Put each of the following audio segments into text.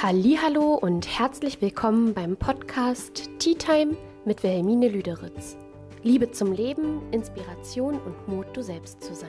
Hallo und herzlich willkommen beim Podcast Tea Time mit Wilhelmine Lüderitz. Liebe zum Leben, Inspiration und Mut, du selbst zu sein.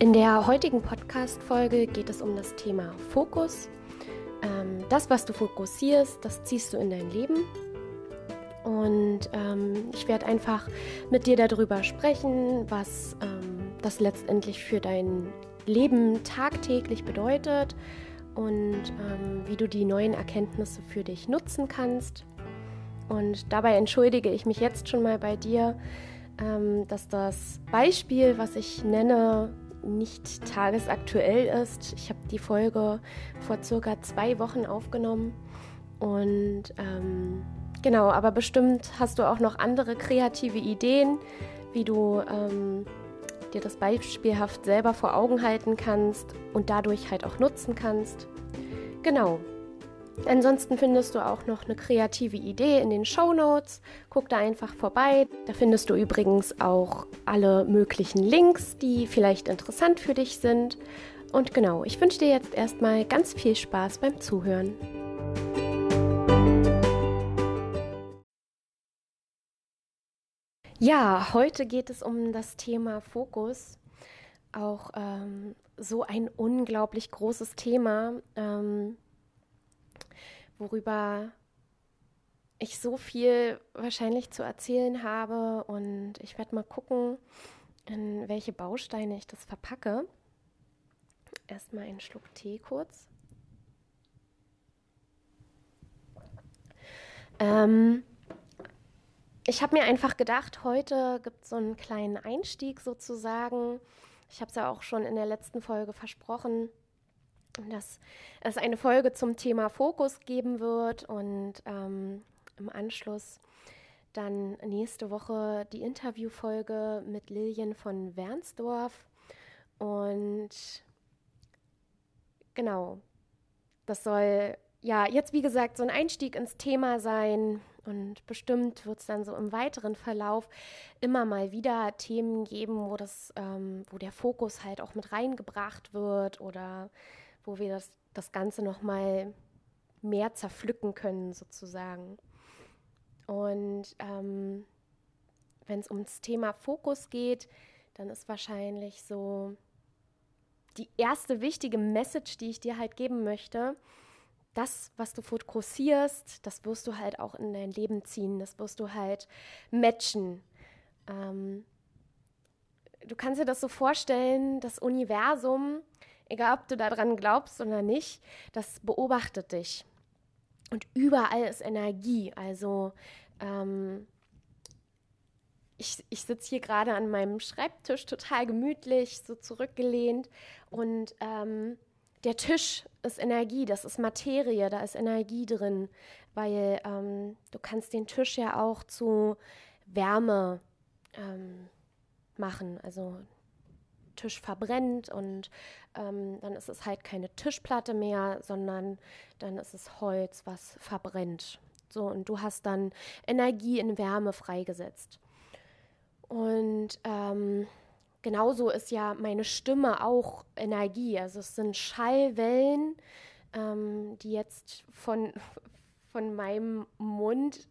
In der heutigen Podcast-Folge geht es um das Thema Fokus. Ähm, das, was du fokussierst, das ziehst du in dein Leben. Und ähm, ich werde einfach mit dir darüber sprechen, was ähm, das letztendlich für dein Leben tagtäglich bedeutet und ähm, wie du die neuen Erkenntnisse für dich nutzen kannst. Und dabei entschuldige ich mich jetzt schon mal bei dir, ähm, dass das Beispiel, was ich nenne, nicht tagesaktuell ist. Ich habe die Folge vor circa zwei Wochen aufgenommen und ähm, genau, aber bestimmt hast du auch noch andere kreative Ideen, wie du ähm, dir das beispielhaft selber vor Augen halten kannst und dadurch halt auch nutzen kannst. Genau. Ansonsten findest du auch noch eine kreative Idee in den Show Notes. Guck da einfach vorbei. Da findest du übrigens auch alle möglichen Links, die vielleicht interessant für dich sind. Und genau, ich wünsche dir jetzt erstmal ganz viel Spaß beim Zuhören. Ja, heute geht es um das Thema Fokus. Auch ähm, so ein unglaublich großes Thema, ähm, worüber ich so viel wahrscheinlich zu erzählen habe. Und ich werde mal gucken, in welche Bausteine ich das verpacke. Erstmal einen Schluck Tee kurz. Ähm, ich habe mir einfach gedacht, heute gibt es so einen kleinen Einstieg sozusagen. Ich habe es ja auch schon in der letzten Folge versprochen, dass es eine Folge zum Thema Fokus geben wird und ähm, im Anschluss dann nächste Woche die Interviewfolge mit Lilien von Wernsdorf. Und genau, das soll ja jetzt wie gesagt so ein Einstieg ins Thema sein. Und bestimmt wird es dann so im weiteren Verlauf immer mal wieder Themen geben, wo das, ähm, wo der Fokus halt auch mit reingebracht wird oder wo wir das, das Ganze nochmal mehr zerpflücken können, sozusagen. Und ähm, wenn es ums Thema Fokus geht, dann ist wahrscheinlich so die erste wichtige Message, die ich dir halt geben möchte, das, was du fokussierst, das wirst du halt auch in dein Leben ziehen, das wirst du halt matchen. Ähm, du kannst dir das so vorstellen, das Universum, egal ob du daran glaubst oder nicht, das beobachtet dich. Und überall ist Energie. Also ähm, ich, ich sitze hier gerade an meinem Schreibtisch total gemütlich, so zurückgelehnt und ähm, der Tisch ist Energie, das ist Materie, da ist Energie drin, weil ähm, du kannst den Tisch ja auch zu Wärme ähm, machen. Also Tisch verbrennt und ähm, dann ist es halt keine Tischplatte mehr, sondern dann ist es Holz, was verbrennt. So, und du hast dann Energie in Wärme freigesetzt. Und ähm, genauso ist ja meine Stimme auch Energie. Also es sind Schallwellen, ähm, die jetzt von, von meinem Mund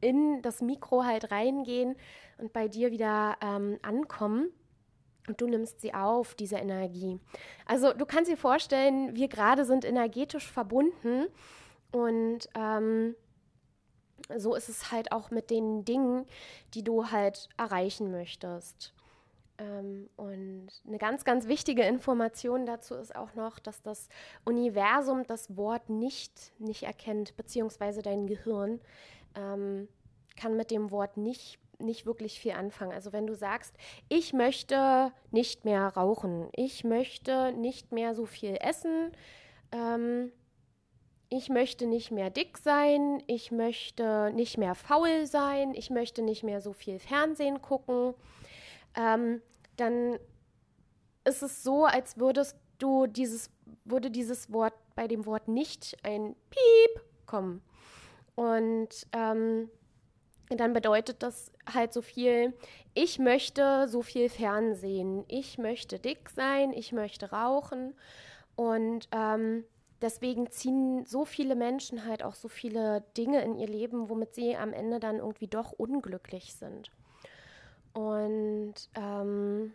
in das Mikro halt reingehen und bei dir wieder ähm, ankommen. Und du nimmst sie auf, diese Energie. Also du kannst dir vorstellen, wir gerade sind energetisch verbunden und ähm, so ist es halt auch mit den Dingen, die du halt erreichen möchtest. Ähm, und eine ganz, ganz wichtige Information dazu ist auch noch, dass das Universum das Wort nicht, nicht erkennt, beziehungsweise dein Gehirn ähm, kann mit dem Wort nicht, nicht wirklich viel anfangen. Also wenn du sagst, ich möchte nicht mehr rauchen, ich möchte nicht mehr so viel essen, ähm, ich möchte nicht mehr dick sein, ich möchte nicht mehr faul sein, ich möchte nicht mehr so viel Fernsehen gucken, ähm, dann ist es so, als würdest du dieses, würde dieses Wort bei dem Wort nicht ein Piep kommen. Und ähm, dann bedeutet das halt so viel, ich möchte so viel Fernsehen, ich möchte dick sein, ich möchte rauchen. Und ähm, deswegen ziehen so viele Menschen halt auch so viele Dinge in ihr Leben, womit sie am Ende dann irgendwie doch unglücklich sind. Und ähm,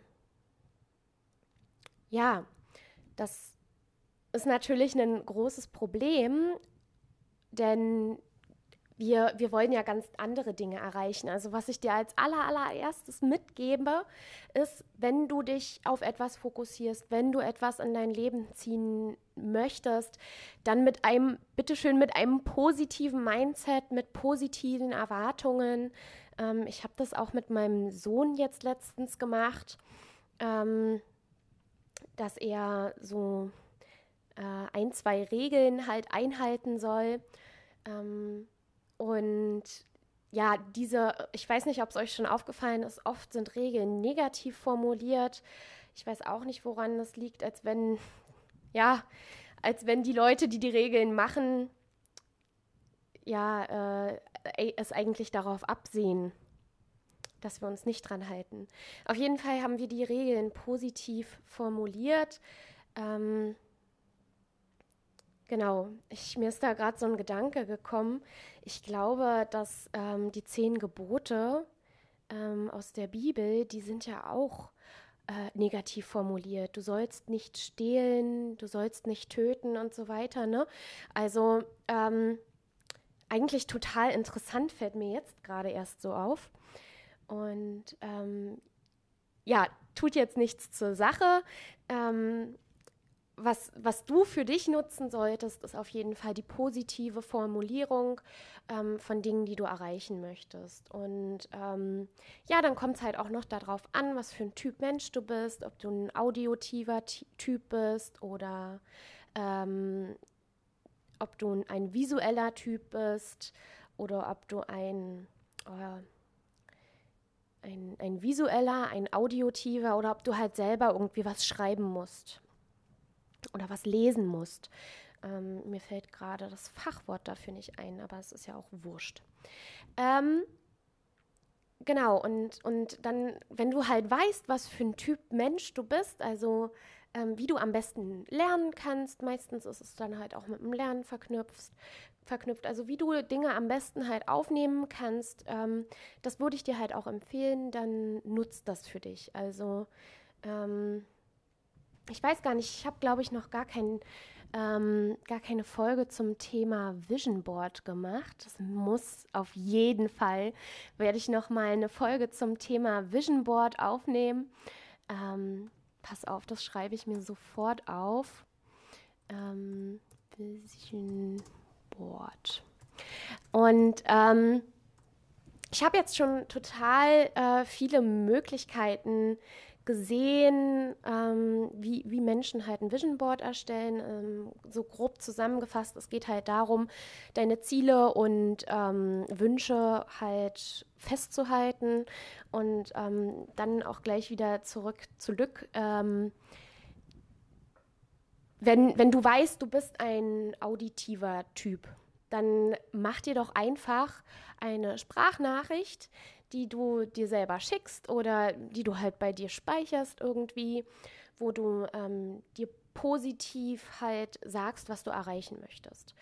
ja, das ist natürlich ein großes Problem, denn wir, wir wollen ja ganz andere Dinge erreichen. Also was ich dir als aller, allererstes mitgebe, ist, wenn du dich auf etwas fokussierst, wenn du etwas in dein Leben ziehen möchtest, dann mit einem, bitteschön, mit einem positiven Mindset, mit positiven Erwartungen. Ähm, ich habe das auch mit meinem Sohn jetzt letztens gemacht, ähm, dass er so äh, ein, zwei Regeln halt einhalten soll. Ähm, und ja, diese, ich weiß nicht, ob es euch schon aufgefallen ist, oft sind Regeln negativ formuliert. Ich weiß auch nicht, woran das liegt, als wenn, ja, als wenn die Leute, die die Regeln machen, ja, äh, es eigentlich darauf absehen, dass wir uns nicht dran halten. Auf jeden Fall haben wir die Regeln positiv formuliert. Ähm, Genau, ich, mir ist da gerade so ein Gedanke gekommen. Ich glaube, dass ähm, die zehn Gebote ähm, aus der Bibel, die sind ja auch äh, negativ formuliert. Du sollst nicht stehlen, du sollst nicht töten und so weiter. Ne? Also ähm, eigentlich total interessant fällt mir jetzt gerade erst so auf. Und ähm, ja, tut jetzt nichts zur Sache. Ähm, was, was du für dich nutzen solltest, ist auf jeden Fall die positive Formulierung ähm, von Dingen, die du erreichen möchtest. Und ähm, ja, dann kommt es halt auch noch darauf an, was für ein Typ Mensch du bist, ob du ein audiotiver Typ bist oder ähm, ob du ein visueller Typ bist oder ob du ein, oh, ein, ein visueller, ein audiotiver oder ob du halt selber irgendwie was schreiben musst oder was lesen musst. Ähm, mir fällt gerade das Fachwort dafür nicht ein, aber es ist ja auch wurscht. Ähm, genau, und, und dann, wenn du halt weißt, was für ein Typ Mensch du bist, also ähm, wie du am besten lernen kannst, meistens ist es dann halt auch mit dem Lernen verknüpft, verknüpft. Also wie du Dinge am besten halt aufnehmen kannst, ähm, das würde ich dir halt auch empfehlen, dann nutzt das für dich. Also ähm, ich weiß gar nicht, ich habe, glaube ich, noch gar, kein, ähm, gar keine Folge zum Thema Vision Board gemacht. Das muss auf jeden Fall, werde ich noch mal eine Folge zum Thema Vision Board aufnehmen. Ähm, pass auf, das schreibe ich mir sofort auf. Ähm, Vision Board. Und ähm, ich habe jetzt schon total äh, viele Möglichkeiten gesehen, ähm, wie, wie Menschen halt ein Vision Board erstellen. Ähm, so grob zusammengefasst, es geht halt darum, deine Ziele und ähm, Wünsche halt festzuhalten und ähm, dann auch gleich wieder zurück zu Lück. Ähm, wenn, wenn du weißt, du bist ein auditiver Typ, dann mach dir doch einfach eine Sprachnachricht, die du dir selber schickst oder die du halt bei dir speicherst irgendwie, wo du ähm, dir positiv halt sagst, was du erreichen möchtest.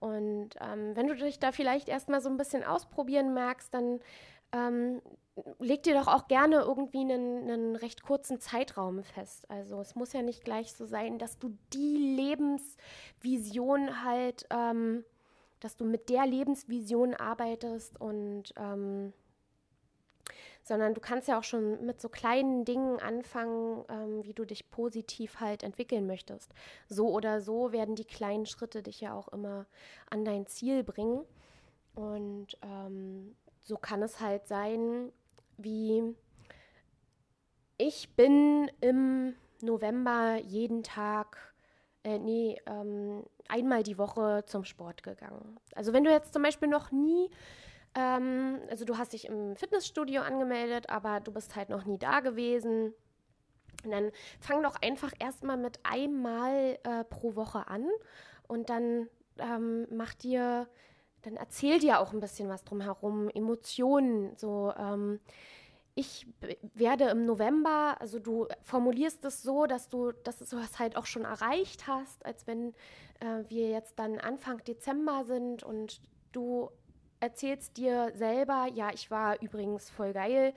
Und ähm, wenn du dich da vielleicht erstmal so ein bisschen ausprobieren magst, dann ähm, leg dir doch auch gerne irgendwie einen, einen, recht kurzen Zeitraum fest. Also es muss ja nicht gleich so sein, dass du die Lebensvision halt, ähm, dass du mit der Lebensvision arbeitest und ähm, sondern du kannst ja auch schon mit so kleinen Dingen anfangen, ähm, wie du dich positiv halt entwickeln möchtest. So oder so werden die kleinen Schritte dich ja auch immer an dein Ziel bringen. Und ähm, so kann es halt sein, wie ich bin im November jeden Tag, äh, nee, ähm, einmal die Woche zum Sport gegangen. Also wenn du jetzt zum Beispiel noch nie ähm, also du hast dich im Fitnessstudio angemeldet, aber du bist halt noch nie da gewesen. Dann fang doch einfach erstmal mit einmal äh, pro Woche an und dann ähm, mach dir dann erzähl dir auch ein bisschen was drumherum, Emotionen, so. Ähm, ich werde im November, also du formulierst es so, dass du, dass du es halt auch schon erreicht hast, als wenn äh, wir jetzt dann Anfang Dezember sind und du erzählst dir selber, ja, ich war übrigens voll geil.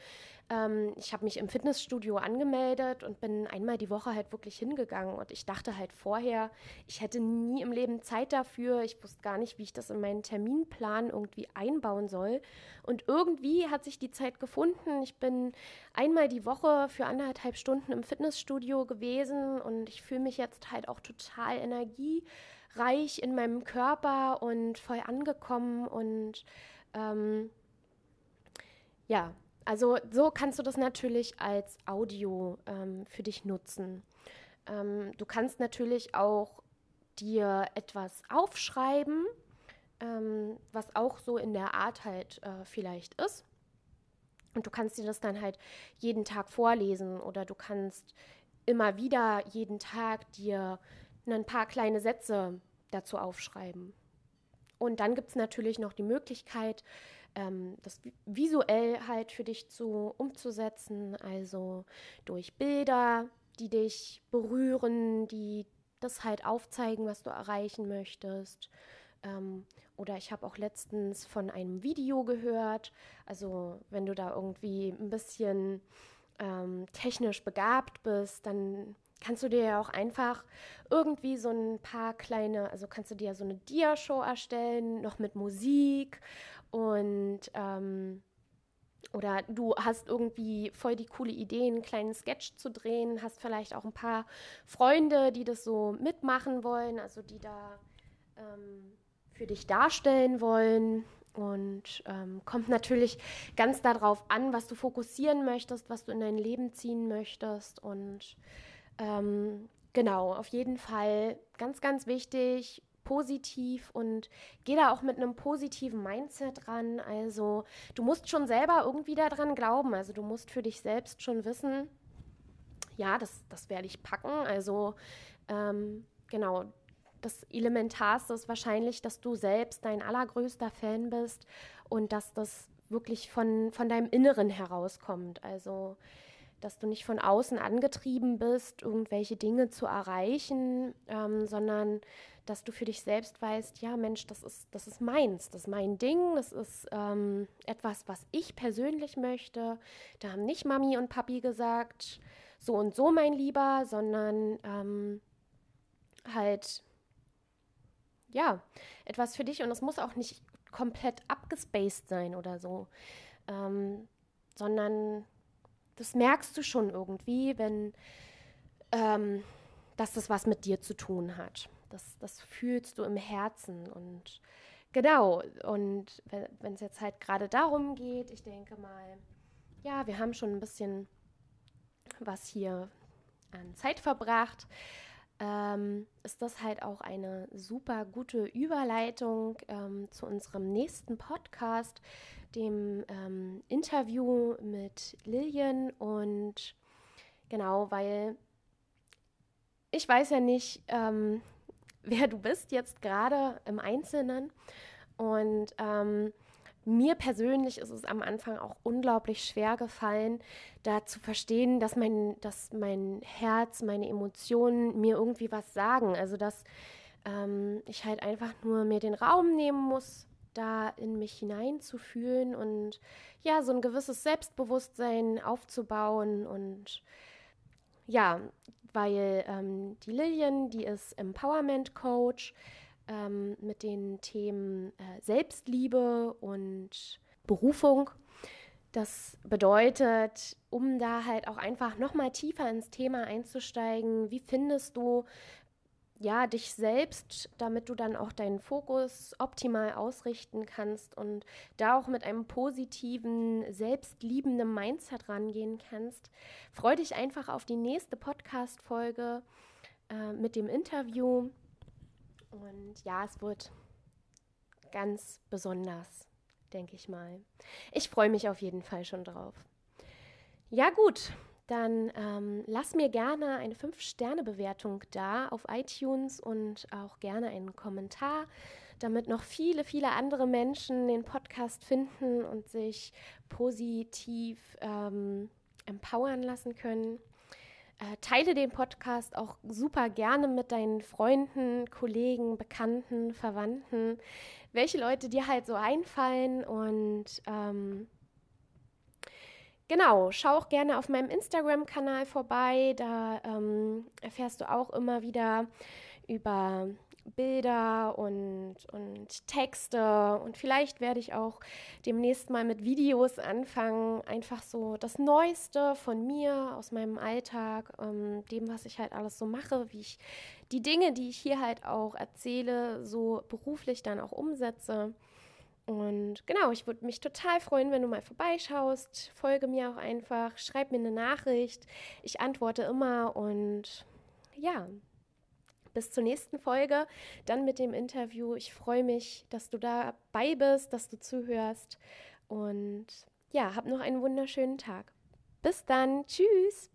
Ähm, ich habe mich im Fitnessstudio angemeldet und bin einmal die Woche halt wirklich hingegangen. Und ich dachte halt vorher, ich hätte nie im Leben Zeit dafür. Ich wusste gar nicht, wie ich das in meinen Terminplan irgendwie einbauen soll. Und irgendwie hat sich die Zeit gefunden. Ich bin einmal die Woche für anderthalb Stunden im Fitnessstudio gewesen und ich fühle mich jetzt halt auch total Energie reich in meinem Körper und voll angekommen und ähm, ja, also so kannst du das natürlich als Audio ähm, für dich nutzen. Ähm, du kannst natürlich auch dir etwas aufschreiben, ähm, was auch so in der Art halt äh, vielleicht ist. Und du kannst dir das dann halt jeden Tag vorlesen oder du kannst immer wieder jeden Tag dir ein paar kleine Sätze dazu aufschreiben. Und dann gibt es natürlich noch die Möglichkeit, ähm, das visuell halt für dich zu umzusetzen, also durch Bilder, die dich berühren, die das halt aufzeigen, was du erreichen möchtest. Ähm, oder ich habe auch letztens von einem Video gehört. Also wenn du da irgendwie ein bisschen ähm, technisch begabt bist, dann kannst du dir ja auch einfach irgendwie so ein paar kleine, also kannst du dir so eine Dia-Show erstellen, noch mit Musik und ähm, oder du hast irgendwie voll die coole Idee, einen kleinen Sketch zu drehen, hast vielleicht auch ein paar Freunde, die das so mitmachen wollen, also die da ähm, für dich darstellen wollen. Und ähm, kommt natürlich ganz darauf an, was du fokussieren möchtest, was du in dein Leben ziehen möchtest. Und ähm, genau, auf jeden Fall ganz, ganz wichtig, positiv und geh da auch mit einem positiven Mindset ran. Also du musst schon selber irgendwie daran glauben. Also du musst für dich selbst schon wissen, ja, das, das werde ich packen. Also ähm, genau, das Elementarste ist wahrscheinlich, dass du selbst dein allergrößter Fan bist und dass das wirklich von, von deinem Inneren herauskommt. Also dass du nicht von außen angetrieben bist, irgendwelche Dinge zu erreichen, ähm, sondern dass du für dich selbst weißt, ja Mensch, das ist, das ist meins, das ist mein Ding, das ist ähm, etwas, was ich persönlich möchte. Da haben nicht Mami und Papi gesagt, so und so mein Lieber, sondern ähm, halt, ja, etwas für dich und es muss auch nicht komplett abgespaced sein oder so, ähm, sondern das merkst du schon irgendwie, wenn ähm, dass das was mit dir zu tun hat. Das, das fühlst du im Herzen und genau. Und wenn es jetzt halt gerade darum geht, ich denke mal, ja, wir haben schon ein bisschen was hier an Zeit verbracht, ähm, ist das halt auch eine super gute Überleitung ähm, zu unserem nächsten Podcast, dem ähm, Interview mit Lillian. Und genau, weil ich weiß ja nicht, ähm, wer du bist jetzt gerade im Einzelnen. Und ähm, mir persönlich ist es am Anfang auch unglaublich schwer gefallen, da zu verstehen, dass mein, dass mein Herz, meine Emotionen mir irgendwie was sagen. Also dass ähm, ich halt einfach nur mir den Raum nehmen muss, da in mich hineinzufühlen und ja, so ein gewisses Selbstbewusstsein aufzubauen und ja, weil ähm, die Lillian, die ist Empowerment Coach ähm, mit den Themen äh, Selbstliebe und Berufung. Das bedeutet, um da halt auch einfach nochmal tiefer ins Thema einzusteigen, wie findest du ja, dich selbst, damit du dann auch deinen Fokus optimal ausrichten kannst und da auch mit einem positiven, selbstliebenden Mindset rangehen kannst. Freu dich einfach auf die nächste Podcast-Folge äh, mit dem Interview. Und ja, es wird ganz besonders, denke ich mal. Ich freue mich auf jeden Fall schon drauf. Ja, gut dann ähm, lass mir gerne eine 5-Sterne-Bewertung da auf iTunes und auch gerne einen Kommentar. damit noch viele, viele andere Menschen den Podcast finden und sich positiv ähm, empowern lassen können. Äh, teile den Podcast auch super gerne mit deinen Freunden, Kollegen, Bekannten, Verwandten, welche Leute dir halt so einfallen und ähm, Genau, schau auch gerne auf meinem Instagram-Kanal vorbei. Da ähm, erfährst du auch immer wieder über Bilder und, und Texte und vielleicht werde ich auch demnächst mal mit Videos anfangen, einfach so das Neueste von mir aus meinem Alltag, ähm, dem, was ich halt alles so mache, wie ich die Dinge, die ich hier halt auch erzähle, so beruflich dann auch umsetze. Und genau, ich würde mich total freuen, wenn du mal vorbeischaust. Folge mir auch einfach, schreib mir eine Nachricht. Ich antworte immer und ja, bis zur nächsten Folge, dann mit dem Interview. Ich freue mich, dass du dabei bist, dass du zuhörst und ja, hab noch einen wunderschönen Tag. Bis dann, tschüss.